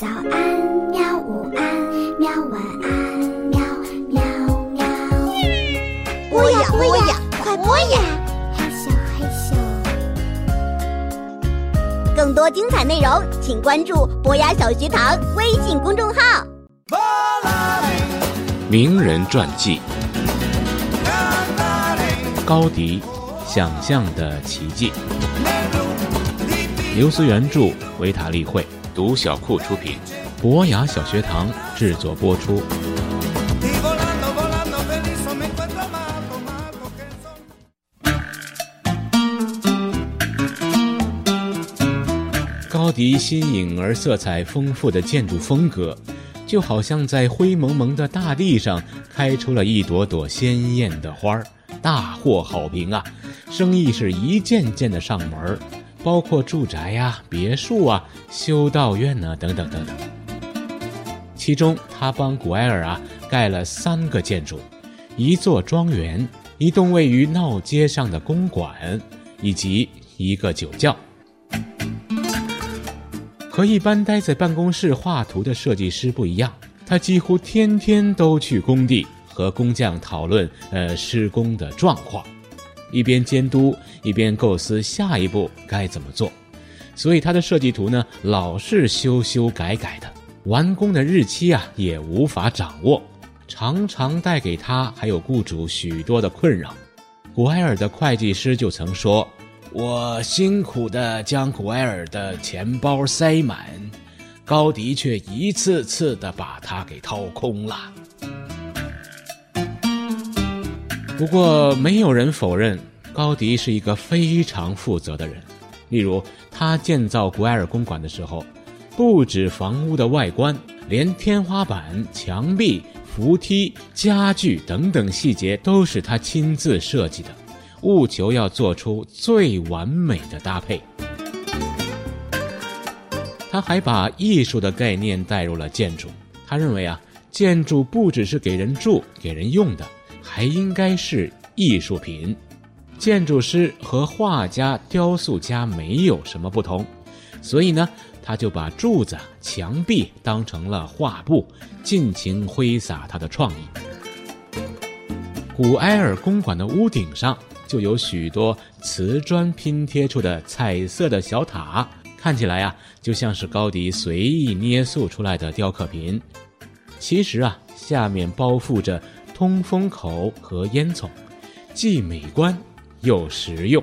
早安，喵！午安，喵！晚安，喵喵喵！播呀播呀，快播呀！嘿咻，嘿咻。更多精彩内容，请关注博雅小学堂微信公众号。名人传记：高迪，想象的奇迹。刘思原著，维塔利绘，独小库出品，博雅小学堂制作播出。高迪新颖而色彩丰富的建筑风格，就好像在灰蒙蒙的大地上开出了一朵朵鲜艳的花儿，大获好评啊！生意是一件件的上门儿，包括住宅呀、别墅啊、修道院呢等等等等。其中，他帮古埃尔啊盖了三个建筑，一座庄园，一栋位于闹街上的公馆，以及一个酒窖。和一般待在办公室画图的设计师不一样，他几乎天天都去工地和工匠讨论呃施工的状况，一边监督一边构思下一步该怎么做，所以他的设计图呢老是修修改改的，完工的日期啊也无法掌握，常常带给他还有雇主许多的困扰。古埃尔的会计师就曾说。我辛苦地将古埃尔的钱包塞满，高迪却一次次地把它给掏空了。不过，没有人否认高迪是一个非常负责的人。例如，他建造古埃尔公馆的时候，不止房屋的外观，连天花板、墙壁、扶梯、家具等等细节都是他亲自设计的。务求要做出最完美的搭配。他还把艺术的概念带入了建筑。他认为啊，建筑不只是给人住、给人用的，还应该是艺术品。建筑师和画家、雕塑家没有什么不同，所以呢，他就把柱子、墙壁当成了画布，尽情挥洒他的创意。古埃尔公馆的屋顶上。就有许多瓷砖拼贴出的彩色的小塔，看起来啊，就像是高迪随意捏塑出来的雕刻品。其实啊，下面包覆着通风口和烟囱，既美观又实用。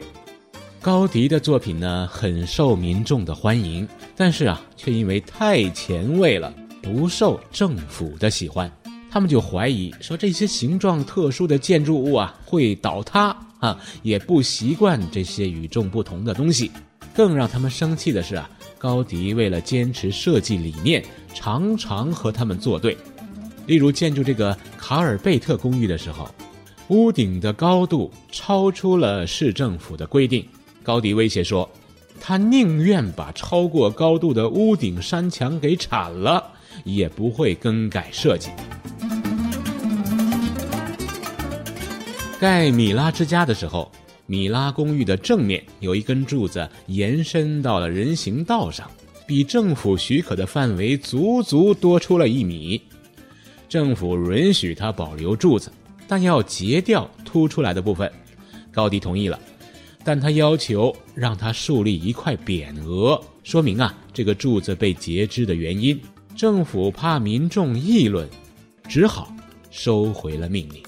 高迪的作品呢，很受民众的欢迎，但是啊，却因为太前卫了，不受政府的喜欢。他们就怀疑说，这些形状特殊的建筑物啊，会倒塌。啊，也不习惯这些与众不同的东西。更让他们生气的是啊，高迪为了坚持设计理念，常常和他们作对。例如建筑这个卡尔贝特公寓的时候，屋顶的高度超出了市政府的规定，高迪威胁说，他宁愿把超过高度的屋顶山墙给铲了，也不会更改设计。盖米拉之家的时候，米拉公寓的正面有一根柱子延伸到了人行道上，比政府许可的范围足足多出了一米。政府允许他保留柱子，但要截掉凸出来的部分。高迪同意了，但他要求让他树立一块匾额，说明啊这个柱子被截肢的原因。政府怕民众议论，只好收回了命令。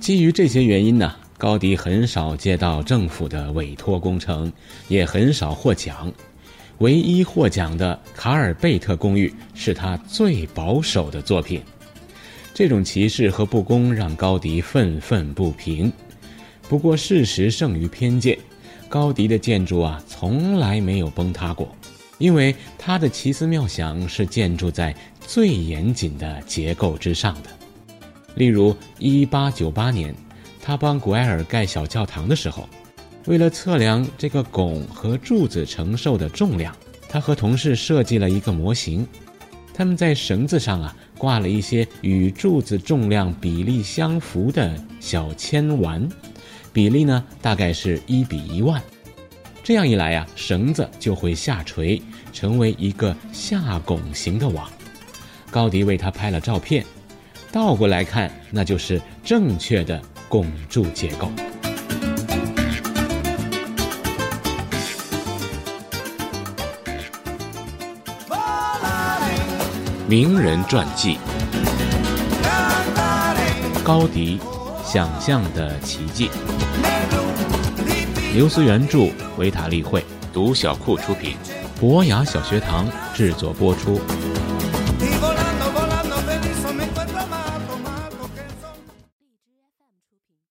基于这些原因呢，高迪很少接到政府的委托工程，也很少获奖。唯一获奖的卡尔贝特公寓是他最保守的作品。这种歧视和不公让高迪愤愤不平。不过事实胜于偏见，高迪的建筑啊从来没有崩塌过，因为他的奇思妙想是建筑在最严谨的结构之上的。例如，一八九八年，他帮古埃尔盖小教堂的时候，为了测量这个拱和柱子承受的重量，他和同事设计了一个模型。他们在绳子上啊挂了一些与柱子重量比例相符的小铅丸，比例呢大概是一比一万。这样一来呀，绳子就会下垂，成为一个下拱形的网。高迪为他拍了照片，倒过来看，那就是正确的拱柱结构。名人传记：高迪，想象的奇迹。刘思原著，维塔利会读小库出品，博雅小学堂制作播出。